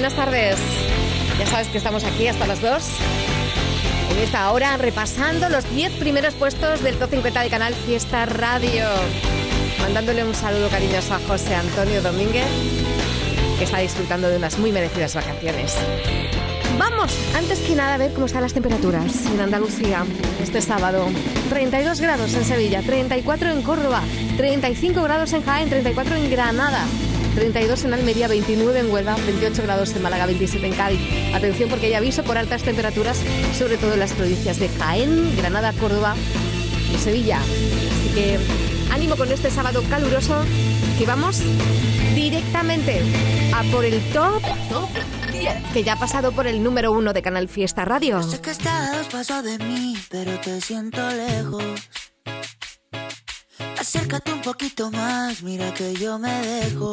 Buenas tardes. Ya sabes que estamos aquí hasta las 2. En esta hora repasando los 10 primeros puestos del Top 50 de Canal Fiesta Radio. Mandándole un saludo cariñoso a José Antonio Domínguez, que está disfrutando de unas muy merecidas vacaciones. Vamos, antes que nada, a ver cómo están las temperaturas en Andalucía este sábado. 32 grados en Sevilla, 34 en Córdoba, 35 grados en Jaén, 34 en Granada. 32 en Almería, 29 en Huelva, 28 grados en Málaga, 27 en Cádiz. Atención porque hay aviso por altas temperaturas, sobre todo en las provincias de Jaén, Granada, Córdoba y Sevilla. Así que ánimo con este sábado caluroso que vamos directamente a por el top, que ya ha pasado por el número uno de Canal Fiesta Radio. Sé que estás paso de mí, pero te siento lejos. Acércate un poquito más, mira que yo me dejo.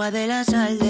agua de la sal del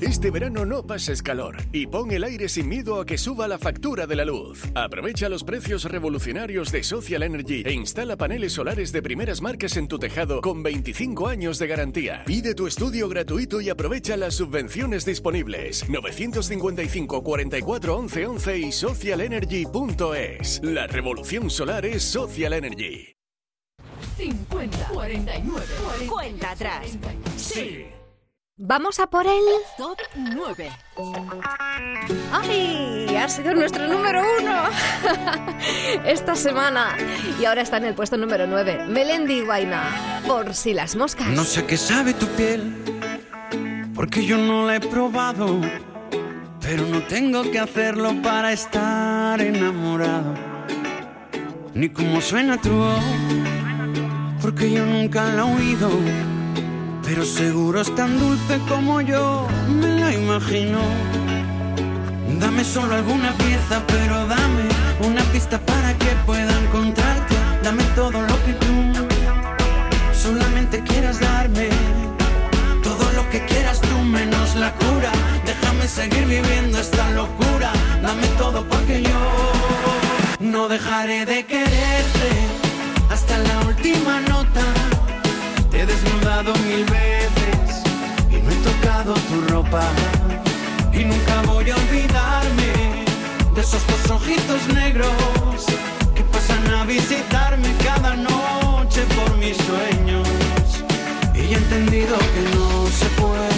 Este verano no pases calor y pon el aire sin miedo a que suba la factura de la luz. Aprovecha los precios revolucionarios de Social Energy e instala paneles solares de primeras marcas en tu tejado con 25 años de garantía. Pide tu estudio gratuito y aprovecha las subvenciones disponibles. 955 44 11 11 y socialenergy.es. La revolución solar es Social Energy. 50, 49, Cuenta atrás. Sí. Vamos a por el... top 9. ¡Ay! Ha sido nuestro número uno esta semana. Y ahora está en el puesto número 9. Melendi Guaina. Por si las moscas. No sé qué sabe tu piel, porque yo no la he probado, pero no tengo que hacerlo para estar enamorado. Ni cómo suena tu voz, porque yo nunca la he oído, pero seguro es tan dulce como yo me la imagino. Dame solo alguna pieza, pero dame una pista para que pueda encontrarte. Dame todo lo que tú solamente quieras darme. Todo lo que quieras tú menos la cura. Déjame seguir viviendo esta locura. Dame todo porque yo no dejaré de quererte hasta la última nota. Te he desnudado mil veces y no he tocado tu ropa. Y nunca voy a olvidarme de esos dos ojitos negros que pasan a visitarme cada noche por mis sueños. Y he entendido que no se puede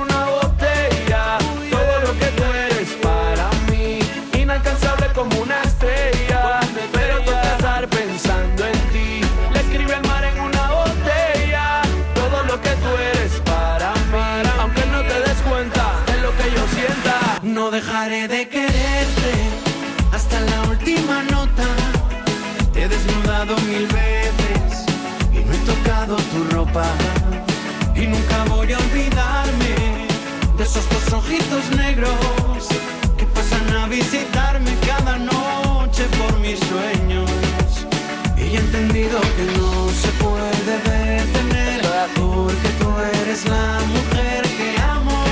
olvidarme de esos dos ojitos negros que pasan a visitarme cada noche por mis sueños. Y he entendido que no se puede detener porque tú eres la mujer que amo.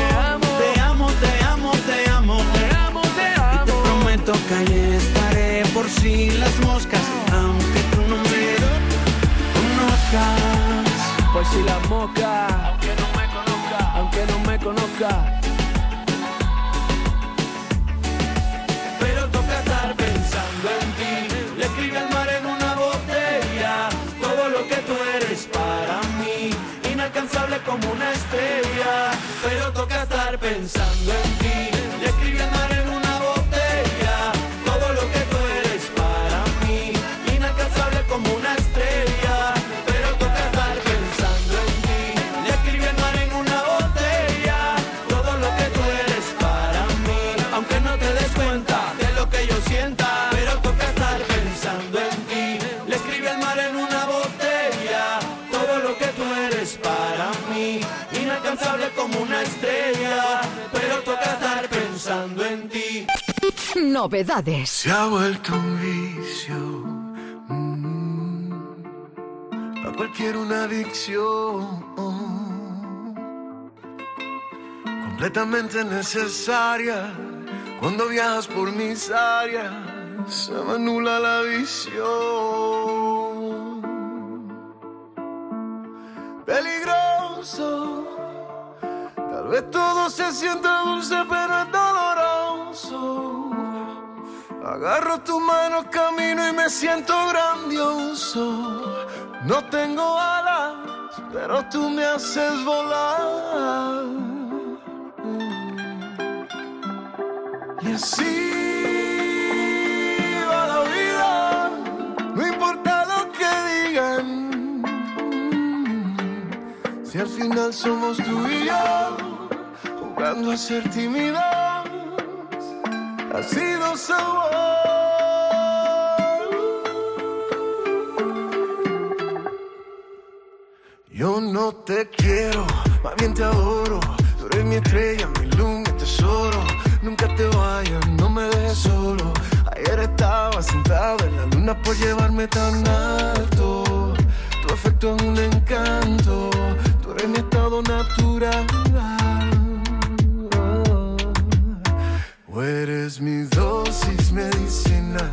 Te amo, te amo, te amo. Te amo, te Y te amo. prometo que ahí estaré por si las moscas, aunque tú no me conozcas. Por si la moca, conozca. Pero toca estar pensando en ti. Le escribe al mar en una botella todo lo que tú eres para mí. Inalcanzable como una estrella. Pero toca estar pensando en ti. Novedades. Se ha vuelto un vicio. mm, a cualquier una adicción. Completamente necesaria. Cuando viajas por mis áreas, se me anula la visión. Peligroso. Tal vez todo se sienta dulce, pero. Agarro tu mano, camino y me siento grandioso. No tengo alas, pero tú me haces volar. Y así va la vida, no importa lo que digan. Si al final somos tú y yo, jugando a ser tímidos ha sido sabor. Yo no te quiero, más bien te adoro. Tú eres mi estrella, mi luz, mi tesoro. Nunca te vayas, no me dejes solo. Ayer estaba sentado en la luna por llevarme tan alto. Tu afecto es un encanto, tú eres mi estado natural. Eres mi dosis medicina,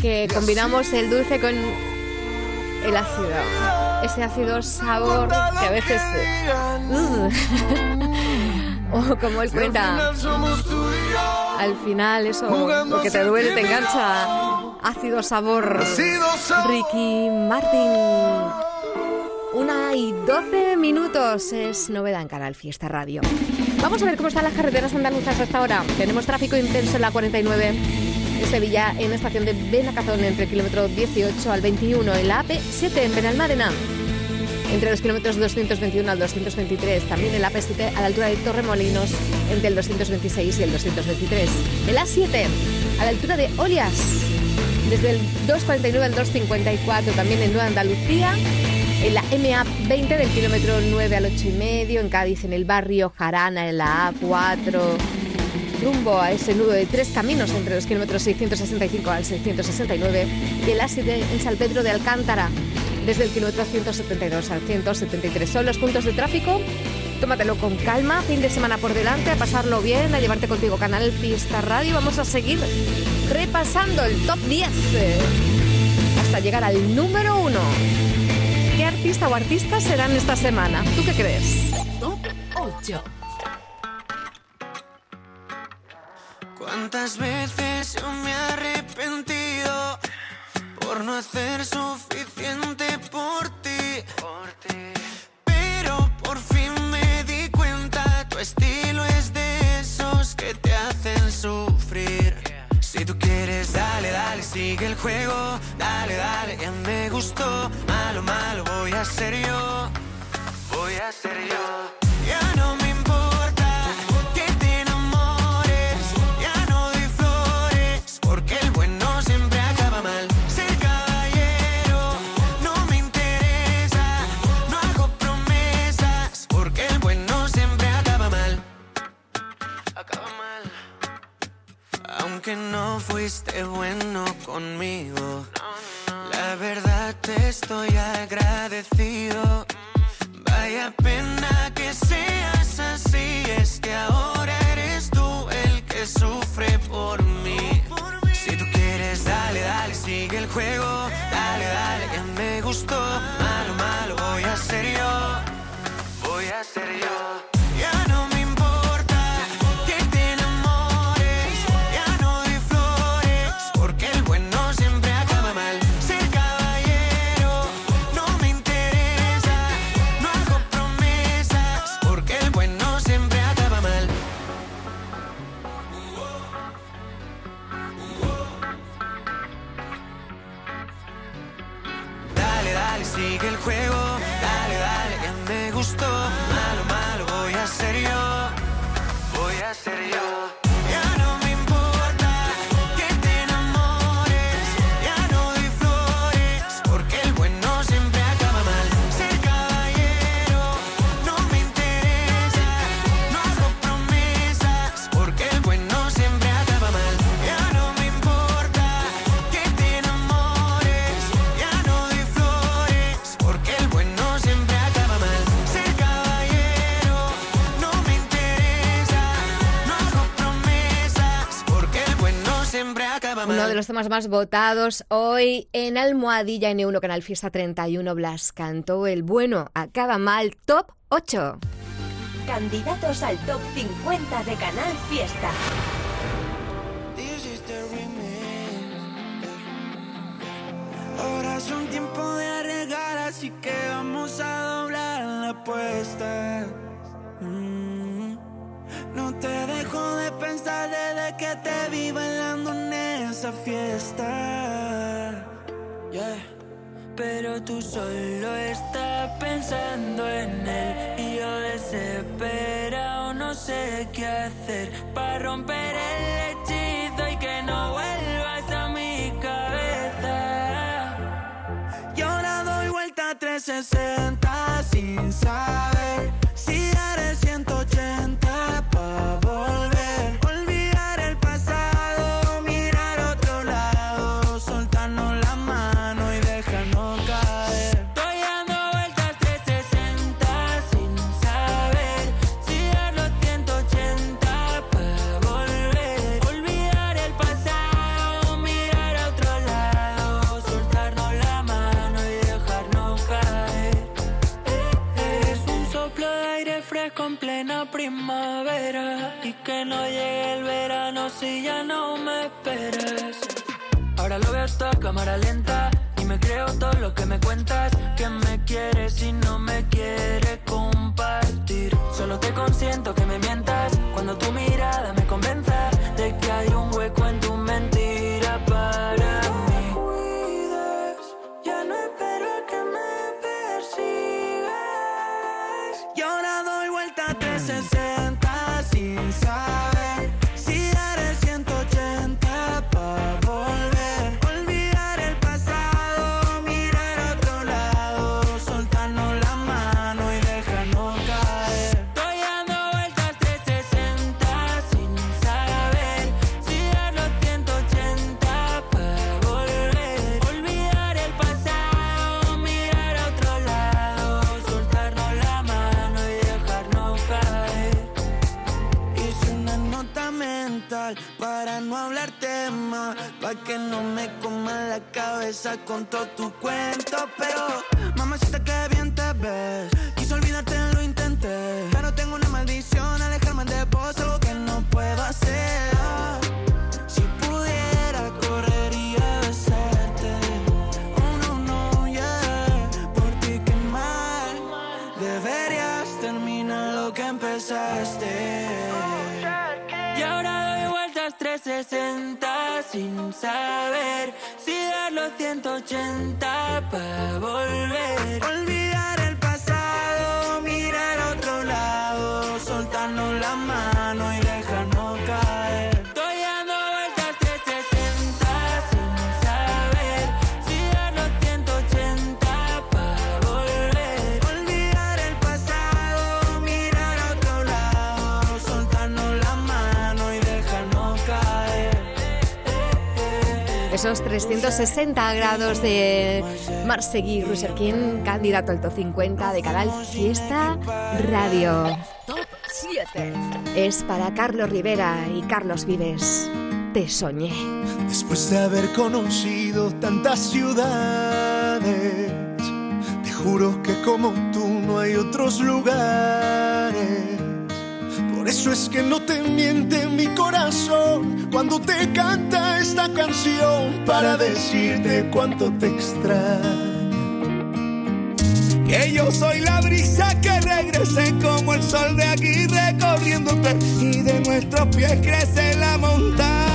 que combinamos el dulce con el ácido. Ese ácido sabor que a veces... o como él cuenta, al final eso, lo que te duele te engancha. Ácido sabor. Ricky Martin. Una y doce minutos es novedad en Canal Fiesta Radio. Vamos a ver cómo están las carreteras andaluzas hasta ahora. Tenemos tráfico intenso en la 49 en Sevilla, en la estación de Benacazón, entre el kilómetro 18 al 21, en la AP7 en Benalmádena, entre los kilómetros 221 al 223, también en la AP7 a la altura de Torremolinos, entre el 226 y el 223, en la 7 a la altura de Olias, desde el 249 al 254, también en Nueva Andalucía, en la MA20 del kilómetro 9 al 8 y medio, en Cádiz, en el barrio Jarana, en la A4, rumbo a ese nudo de tres caminos entre los kilómetros 665 al 669, y la 7 en San Pedro de Alcántara, desde el kilómetro 172 al 173. Son los puntos de tráfico. Tómatelo con calma, fin de semana por delante, a pasarlo bien, a llevarte contigo Canal Fiesta Radio. Vamos a seguir repasando el top 10 eh, hasta llegar al número 1. ¿Qué artista o artistas serán esta semana? ¿Tú qué crees? Top 8. ¿Cuántas veces yo me he arrepentido por no hacer suficiente por ti? Pero por fin me di cuenta, tu estilo es de esos que te hacen sufrir. Si tú quieres, dale, dale, sigue el juego, dale, dale, ya me gustó. Malo, malo, voy a ser yo, voy a ser yo. Fuiste bueno conmigo, la verdad te estoy agradecido. Vaya pena que seas así, es que ahora eres tú el que sufre por mí. Si tú quieres, dale, dale, sigue el juego, dale, dale, ya me gustó. Malo, malo, voy a ser yo, Uno de los temas más votados hoy en Almohadilla en Euro Canal Fiesta 31. Blas cantó el bueno acaba mal top 8. Candidatos al top 50 de Canal Fiesta. Ahora es un tiempo de arriesgar, así que vamos a doblar la apuesta. Mm. No te dejo de pensar desde que te vi bailando en esa fiesta. Pero tú solo estás pensando en él y yo desesperado no sé qué hacer para romper el hechizo y que no vuelvas a mi cabeza. Y ahora doy vuelta a 360 sin saber no llegue el verano si ya no me esperas. Ahora lo veo todo cámara lenta y me creo todo lo que me cuentas que me quieres y no me quieres compartir. Solo te consiento que me mientas cuando tu mirada me tu cuento. Esos 360 grados de Marsegui Ruserkin, candidato al top 50 de Canal Fiesta Radio. Top 7. Es para Carlos Rivera y Carlos Vives. Te soñé. Después de haber conocido tantas ciudades, te juro que como tú no hay otros lugares. Por eso es que no te miente mi corazón cuando te canta esta canción para decirte cuánto te extraño. Que yo soy la brisa que regrese como el sol de aquí recorriéndote y de nuestros pies crece la montaña.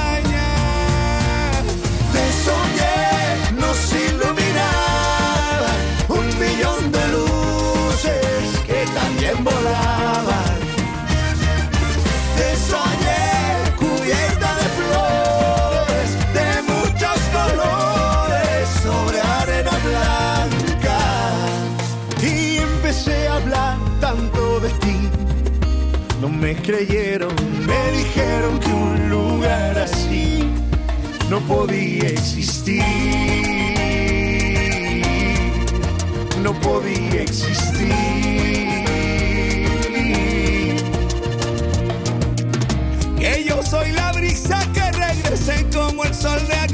creyeron, me dijeron que un lugar así no podía existir. No podía existir. Que yo soy la brisa que regrese como el sol de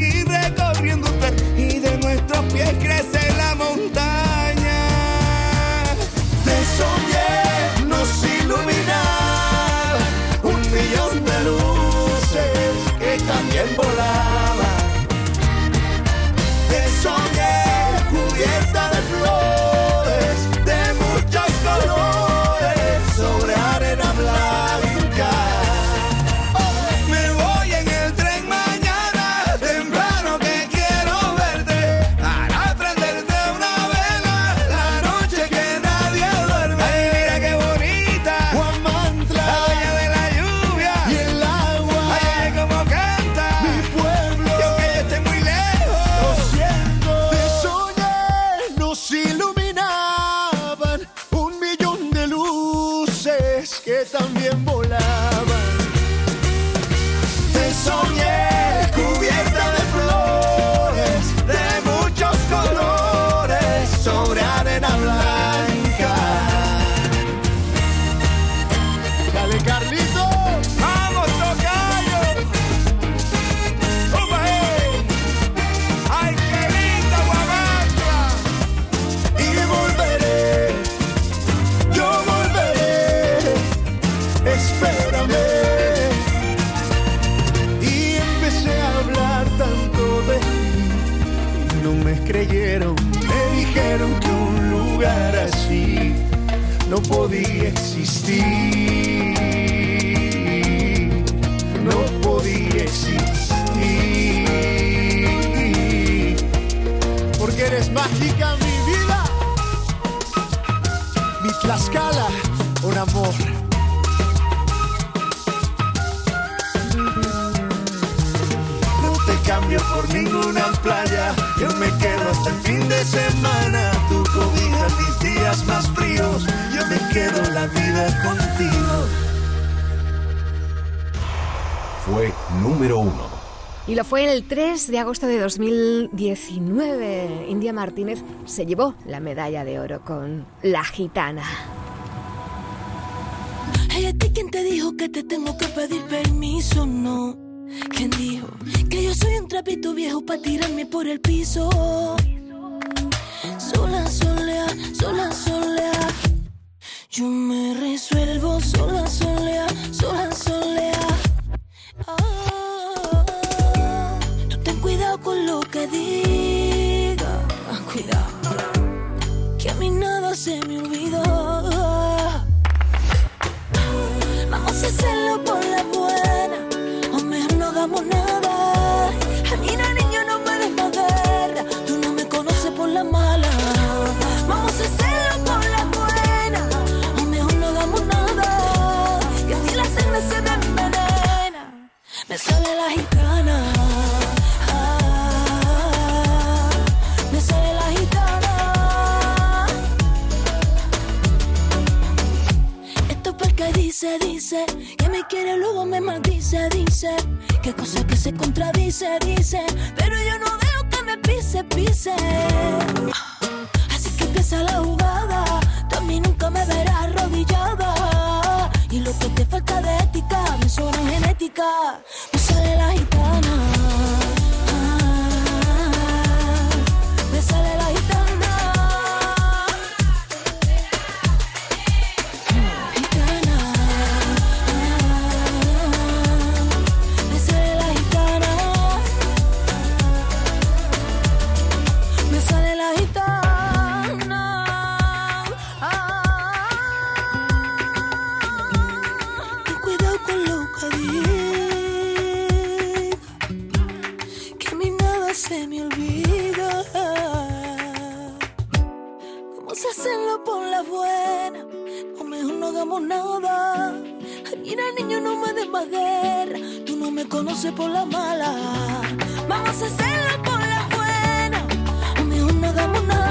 3 de agosto de 2019, India Martínez se llevó la medalla de oro con La Gitana. Hey, ¿a ti quién te dijo que te tengo que pedir permiso? No. ¿Quién dijo que yo soy un trapito viejo para tirarme por el piso? Sola, solea, sola, solea. Yo me resuelvo sola, solea, sola, solea. te diga, cuidado, que a mí nada se me olvidó. que me quiere, luego me maldice, dice que cosa que se contradice, dice, pero yo no veo que me pise, pise. Así que empieza la jugada, tú a mí nunca me verás arrodillada. Y lo que te falta de ética, me sobra genética. conoce por la mala. Vamos a hacerlo por la buena. O mejor no hagamos nada.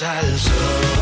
al sol.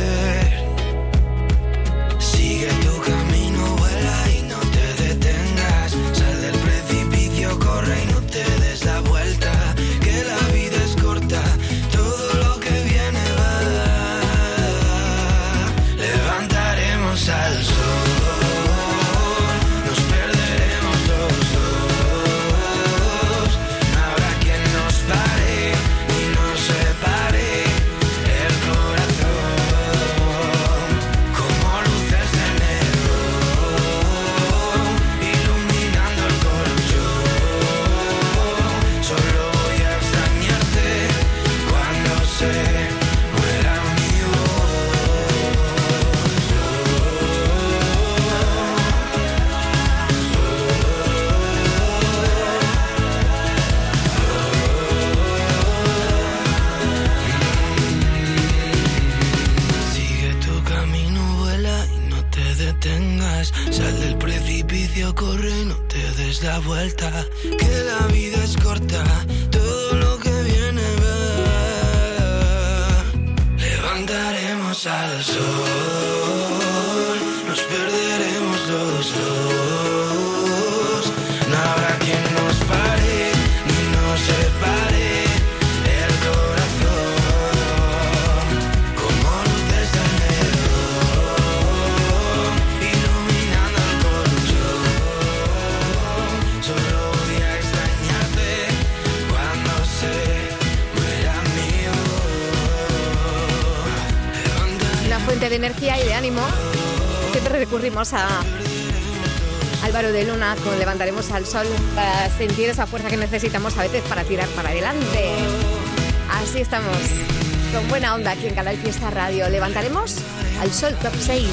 Precipicio, corre no te des la vuelta. Que la vida es corta, todo lo que viene va. Levantaremos al sol, de energía y de ánimo. Siempre recurrimos a Álvaro de Luna con Levantaremos al Sol para sentir esa fuerza que necesitamos a veces para tirar para adelante. Así estamos, con buena onda aquí en Canal Fiesta Radio. Levantaremos al Sol Top 6.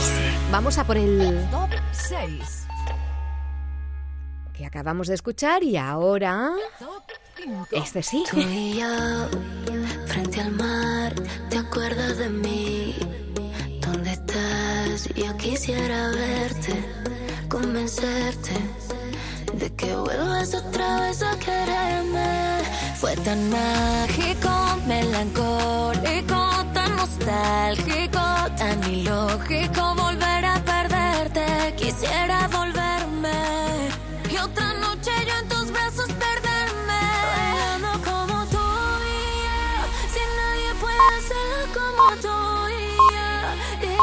Vamos a por el Top 6. que acabamos de escuchar y ahora... Este sí. Frente. ¿Dónde estás? Yo quisiera verte, convencerte de que vuelvas otra vez a quererme. Fue tan mágico, melancólico, tan nostálgico, tan ilógico volver a perderte. Quisiera volverme y otra noche yo en tus brazos perderme. Bailando como tú y yo, si nadie puede hacerlo como tú y yo,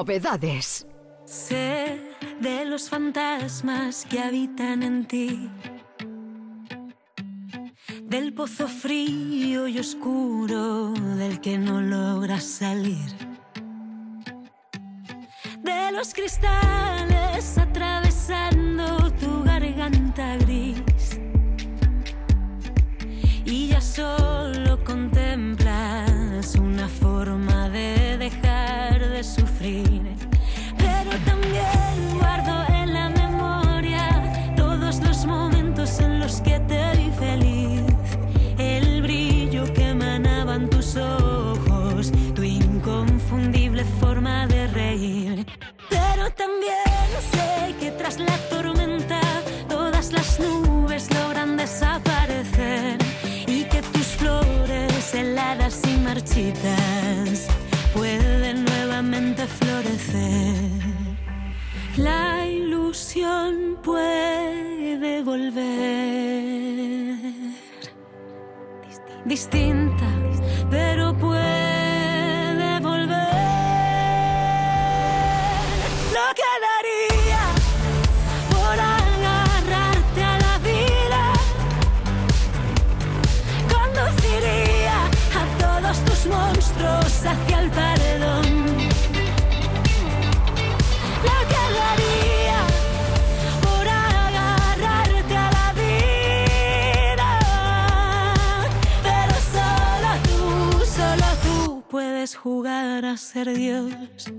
Novedades. Sé de los fantasmas que habitan en ti. Del pozo frío y oscuro del que no logras salir. De los cristales atravesando tu garganta gris. Y ya solo contemplas una forma de dejar de Pero también guardo en la memoria todos los momentos en los que te vi feliz. El brillo que emanaban tus ojos, tu inconfundible forma de reír. Pero también sé que tras la tormenta todas las nubes logran desaparecer y que tus flores heladas y marchitas La ilusión puede volver distinta, pero puede volver. Lo que daría por agarrarte a la vida, conduciría a todos tus monstruos hacia el paredón. Jugar a ser Dios.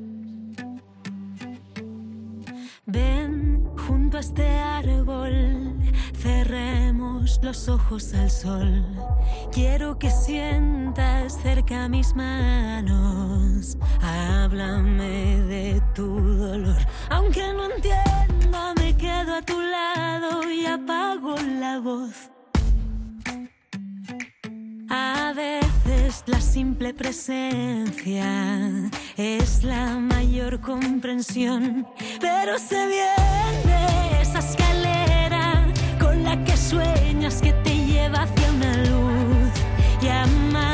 Ven junto a este árbol, cerremos los ojos al sol. Quiero que sientas cerca mis manos. Háblame de tu dolor. Aunque no entienda, me quedo a tu lado y apago la voz. La simple presencia es la mayor comprensión, pero se viene esa escalera con la que sueñas que te lleva hacia una luz y amarra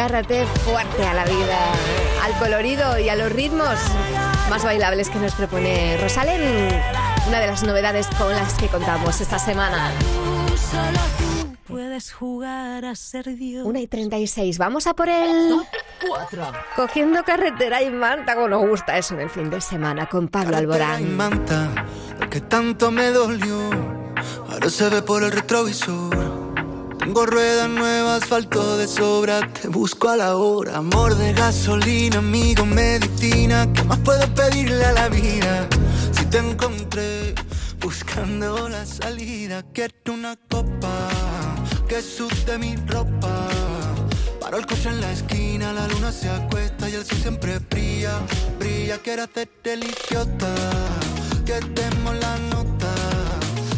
Agárrate fuerte a la vida, al colorido y a los ritmos más bailables que nos propone Rosalén. Una de las novedades con las que contamos esta semana. Tú, solo tú puedes jugar a ser Dios. 1 y 36, vamos a por el 4. Cogiendo carretera y manta, como nos gusta eso en el fin de semana con Pablo Carretera y Alborán. manta, que tanto me dolió. Ahora se ve por el retrovisor. Tengo ruedas nuevas, asfalto de sobra. Te busco a la hora. Amor de gasolina, amigo, medicina. ¿Qué más puedo pedirle a la vida? Si te encontré buscando la salida, quiero una copa que sude mi ropa. Paro el coche en la esquina, la luna se acuesta y el sol siempre brilla, brilla. Quiero hacerte el idiota, que demos la nota.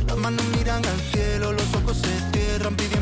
Las manos miran al cielo, los ojos se cierran pidiendo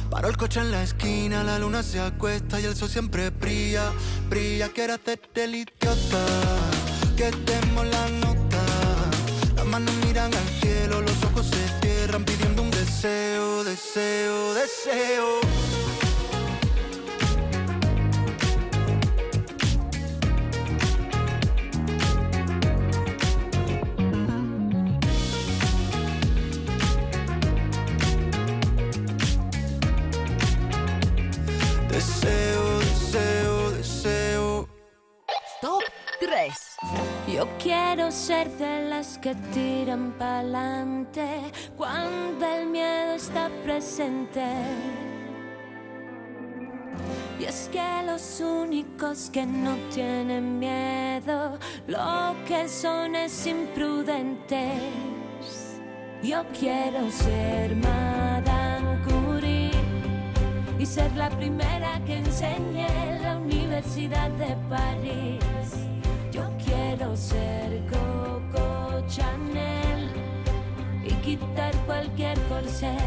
Paro el coche en la esquina, la luna se acuesta y el sol siempre brilla, brilla. Quiero hacerte el idiota, que demos la nota. Las manos miran al cielo, los ojos se cierran pidiendo un deseo, deseo. Deseo, Yo quiero ser de las que tiran pa'lante cuando el miedo está presente. Y es que los únicos que no tienen miedo, lo que son es imprudentes. Yo quiero ser Madame Curie y ser la primera que enseñe en la Universidad de París. Quiero ser Coco Chanel y quitar cualquier corsé.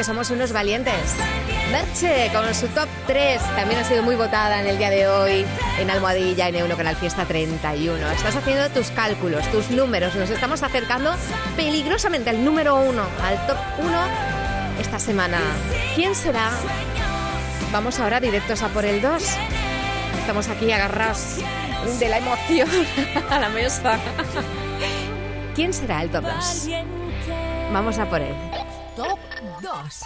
Que somos unos valientes. Merche con su top 3 también ha sido muy votada en el día de hoy en Almohadilla en Euro Canal Fiesta 31. Estás haciendo tus cálculos, tus números. Nos estamos acercando peligrosamente al número 1, al top 1 esta semana. ¿Quién será? Vamos ahora directos a por el 2. Estamos aquí agarrados de la emoción a la mesa. ¿Quién será el top 2? Vamos a por él. 2.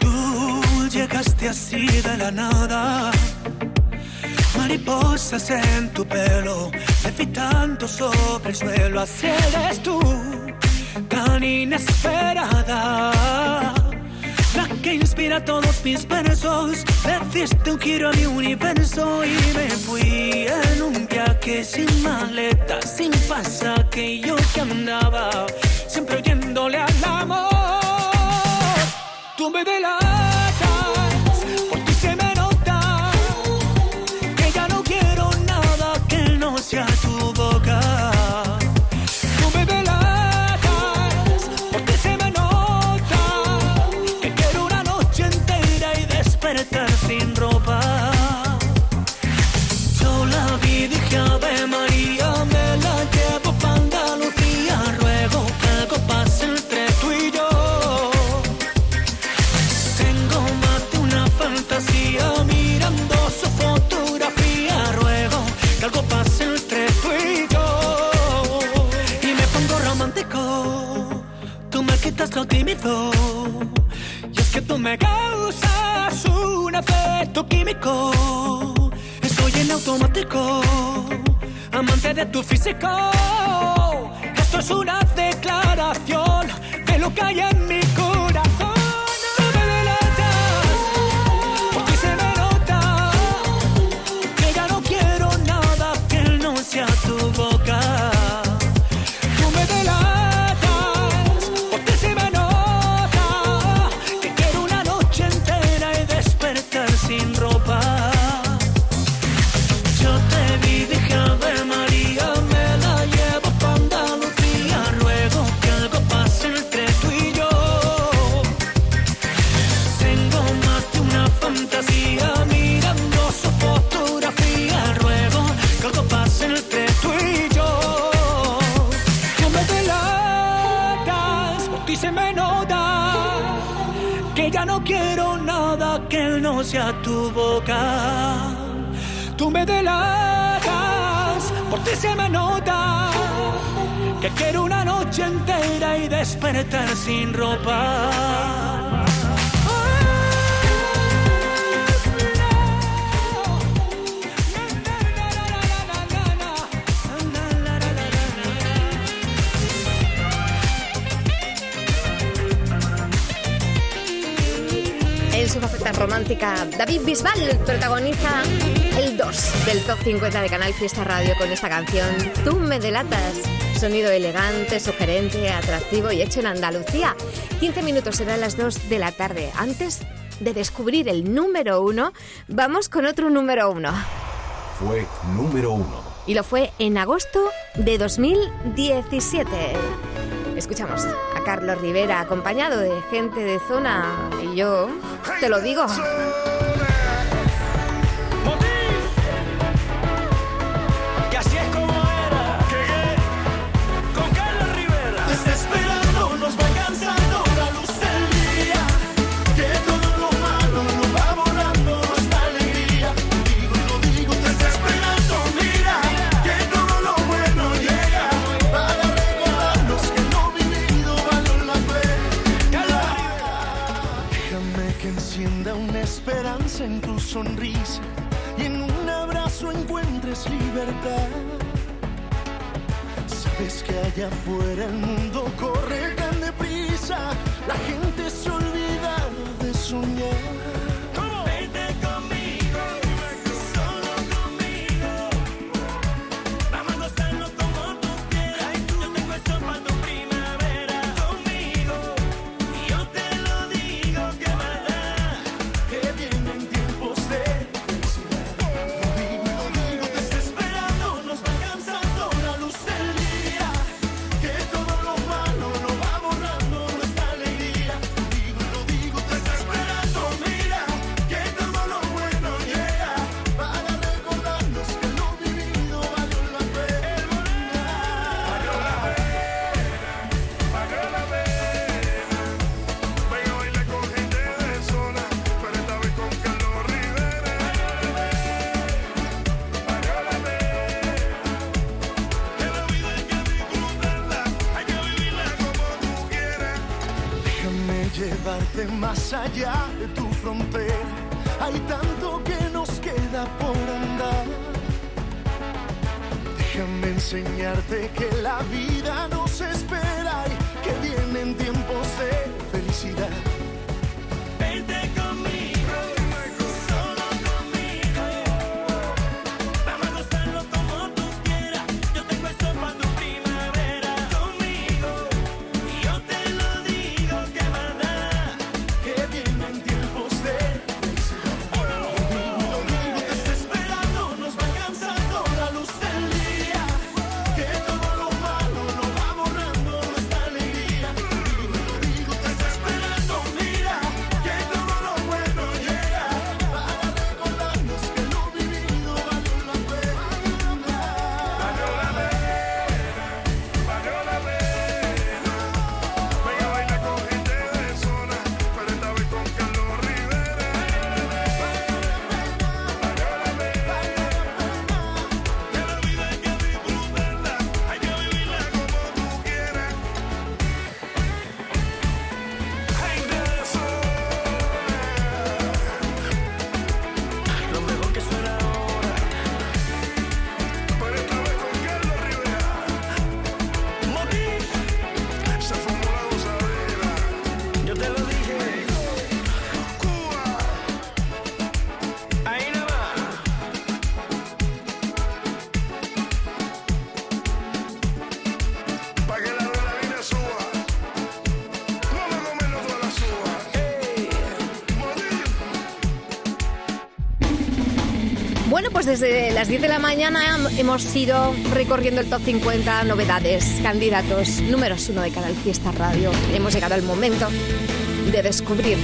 Tú llegaste así de la nada. Mariposas en tu pelo, levitando sobre el suelo. Así eres tú, tan inesperada. Inspira todos mis versos. Le diste un giro a mi universo y me fui en un viaje sin maleta, sin pasaje. Yo que andaba siempre oyéndole al amor. Tú me delatas, por ti se me nota que ya no quiero nada que no sea y despertar Estoy en automático, amante de tu físico. Esto es una declaración de lo que hay en mi corazón. Tu boca. Tú me delatas, por ti se me nota que quiero una noche entera y despertar sin ropa. Romántica, David Bisbal protagoniza el 2 del Top 50 de Canal Fiesta Radio con esta canción Tú me delatas. Sonido elegante, sugerente, atractivo y hecho en Andalucía. 15 minutos serán las 2 de la tarde. Antes de descubrir el número 1, vamos con otro número 1. Fue número uno. Y lo fue en agosto de 2017. Escuchamos Carlos Rivera acompañado de gente de zona y yo te lo digo. Y en un abrazo encuentres libertad. Sabes que allá afuera el mundo corre tan deprisa, la gente se olvida de soñar. De tu frontera. Hay tanto que nos queda por andar. Déjame enseñarte que la vida nos espera y que vienen tiempos de felicidad. Pues desde las 10 de la mañana hemos ido recorriendo el top 50 novedades, candidatos números uno de Canal Fiesta Radio. Hemos llegado al momento de descubrir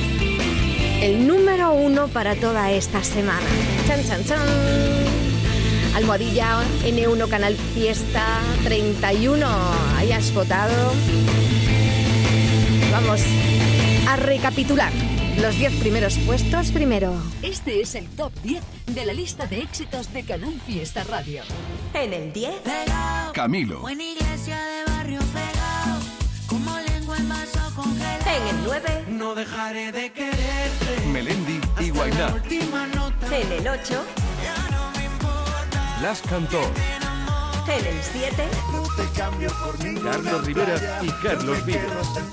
el número uno para toda esta semana. Chan, chan, chan. Almohadilla N1 Canal Fiesta 31. Ahí has votado. Vamos a recapitular los 10 primeros puestos primero. Este es el top 10 de la lista de éxitos de Canal Fiesta Radio. En el 10. Camilo. Buena iglesia de barrio pegado, como lengua en vaso congelado. En el 9. No dejaré de quererte. Melendi y Guainá. Última nota. En el 8. Las cantó. En el 7. Te cambio por. Carlos Rivera y Carlos Vives.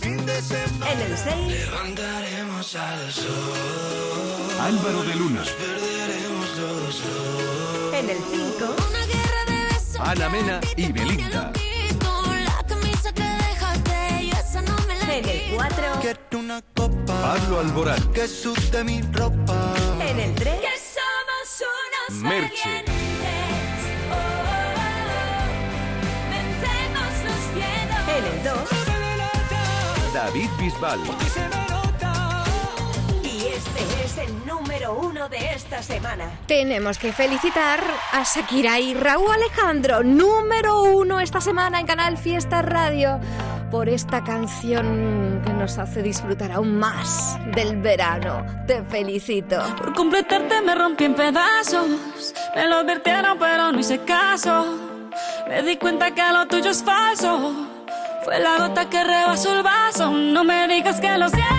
En el 6. Levantaremos al sol, Álvaro de Luna. En el 5. Ana Mena y Belinda. En el 4. Quiero una copa Pablo Alborán. que sude mi ropa. En el 3. somos unos Merche. Vencemos los miedos. En el 2. David Bisbal. Número 1 de esta semana. Tenemos que felicitar a Shakira y Raúl Alejandro, número uno esta semana en Canal Fiesta Radio, por esta canción que nos hace disfrutar aún más del verano. Te felicito. Por completarte me rompí en pedazos. Me lo advirtieron, pero no hice caso. Me di cuenta que lo tuyo es falso. Fue la gota que rebasó el vaso. No me digas que lo sientes.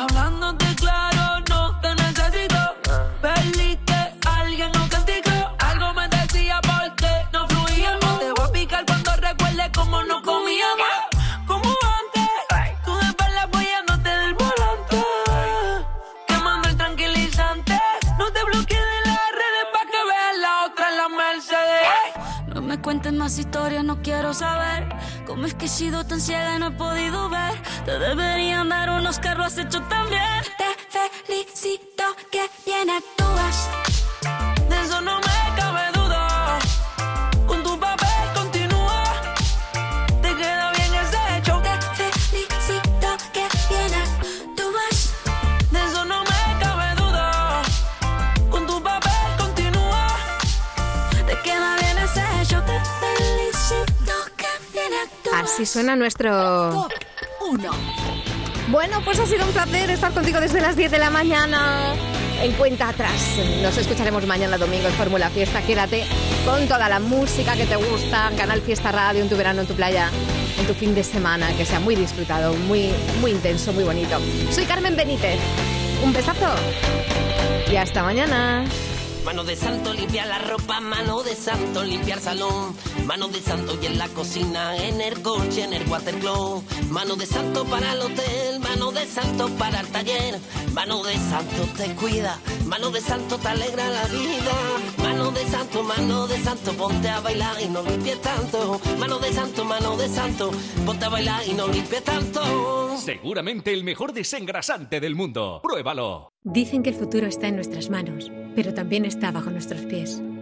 cómo es que he sido tan ciega y no he podido ver. Te deberían dar unos has hecho también. Suena nuestro... Uno. Bueno, pues ha sido un placer estar contigo desde las 10 de la mañana. En cuenta atrás. Nos escucharemos mañana domingo en Fórmula Fiesta. Quédate con toda la música que te gusta. Canal Fiesta Radio en tu verano, en tu playa, en tu fin de semana. Que sea muy disfrutado, muy, muy intenso, muy bonito. Soy Carmen Benítez. Un besazo. Y hasta mañana. Mano de santo limpia la ropa, mano de santo limpia el salón, mano de santo y en la cocina, en el coche, en el watercloak, mano de santo para el hotel, mano de santo para el taller, mano de santo te cuida, mano de santo te alegra la vida, mano de santo, mano de santo, ponte a bailar y no limpies tanto, mano de santo, mano de santo, ponte a bailar y no limpies tanto. Seguramente el mejor desengrasante del mundo. Pruébalo. Dicen que el futuro está en nuestras manos, pero también está bajo nuestros pies.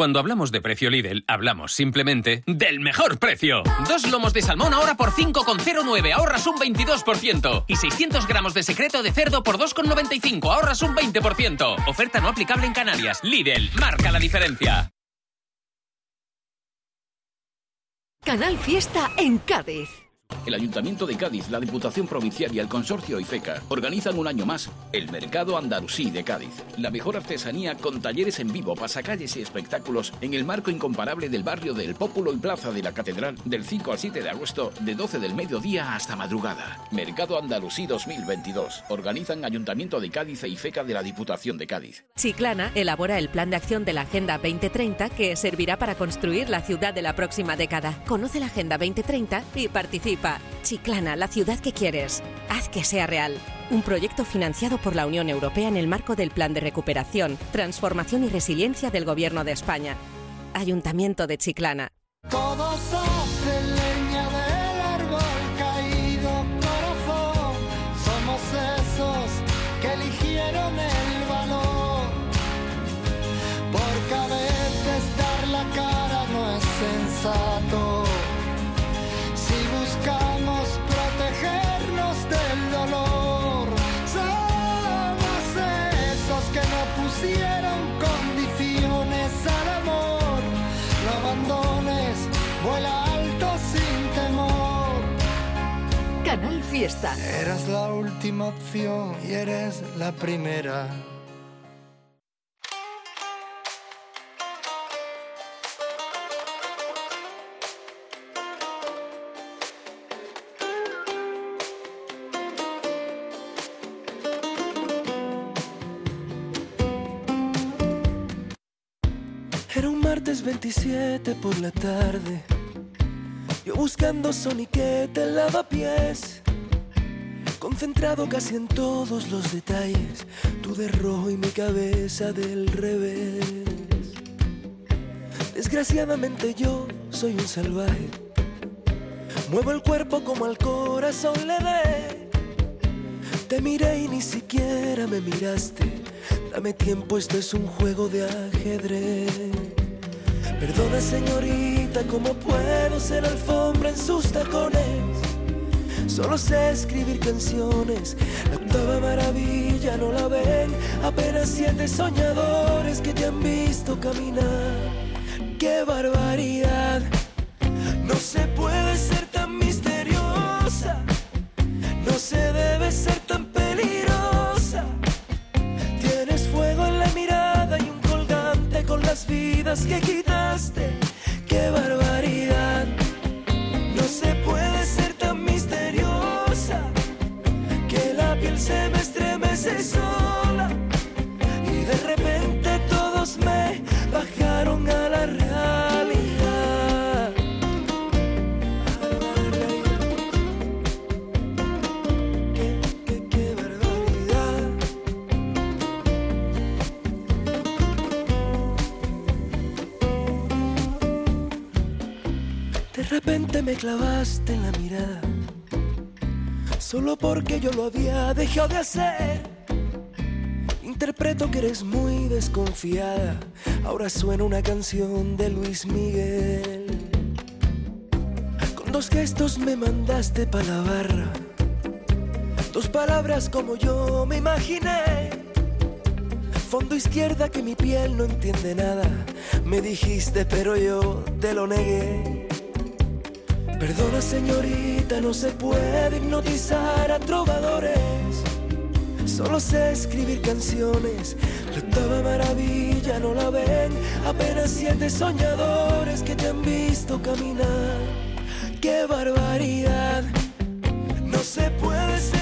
Cuando hablamos de precio Lidl, hablamos simplemente del mejor precio. Dos lomos de salmón ahora por 5,09, ahorras un 22%. Y 600 gramos de secreto de cerdo por 2,95, ahorras un 20%. Oferta no aplicable en Canarias. Lidl, marca la diferencia. Canal Fiesta en Cádiz. El Ayuntamiento de Cádiz, la Diputación Provincial y el Consorcio IFECA organizan un año más el Mercado Andalusí de Cádiz. La mejor artesanía con talleres en vivo, pasacalles y espectáculos en el marco incomparable del barrio del Pópulo y Plaza de la Catedral del 5 al 7 de agosto de 12 del mediodía hasta madrugada. Mercado Andalusí 2022. Organizan Ayuntamiento de Cádiz e IFECA de la Diputación de Cádiz. Chiclana elabora el plan de acción de la Agenda 2030 que servirá para construir la ciudad de la próxima década. Conoce la Agenda 2030 y participa. Chiclana, la ciudad que quieres. Haz que sea real. Un proyecto financiado por la Unión Europea en el marco del Plan de Recuperación, Transformación y Resiliencia del Gobierno de España. Ayuntamiento de Chiclana. Todos hacen Fiesta. Eras la última opción y eres la primera. Era un martes 27 por la tarde. Yo buscando soniquete en lavapiés. Concentrado casi en todos los detalles. Tú de rojo y mi cabeza del revés. Desgraciadamente yo soy un salvaje. Muevo el cuerpo como al corazón le dé. Te miré y ni siquiera me miraste. Dame tiempo, esto es un juego de ajedrez. Perdona señorita, ¿cómo puedo ser alfombra en sus tacones? Solo sé escribir canciones. La octava maravilla no la ven. Apenas siete soñadores que te han visto caminar. ¡Qué barbaridad! No se puede ser tan misteriosa. No se debe ser tan peligrosa. Tienes fuego en la mirada y un colgante con las vidas que quitaste. ¡Qué barbaridad! Sola y de repente todos me bajaron a la realidad. Qué, qué, qué barbaridad. De repente me clavaste en la mirada, solo porque yo lo había dejado de hacer. Interpreto que eres muy desconfiada, ahora suena una canción de Luis Miguel. Con dos gestos me mandaste pa' la barra, dos palabras como yo me imaginé. Fondo izquierda que mi piel no entiende nada, me dijiste pero yo te lo negué. Perdona señorita, no se puede hipnotizar a trovadores. Solo sé escribir canciones, la octava maravilla no la ven. Apenas siete soñadores que te han visto caminar. ¡Qué barbaridad! No se puede ser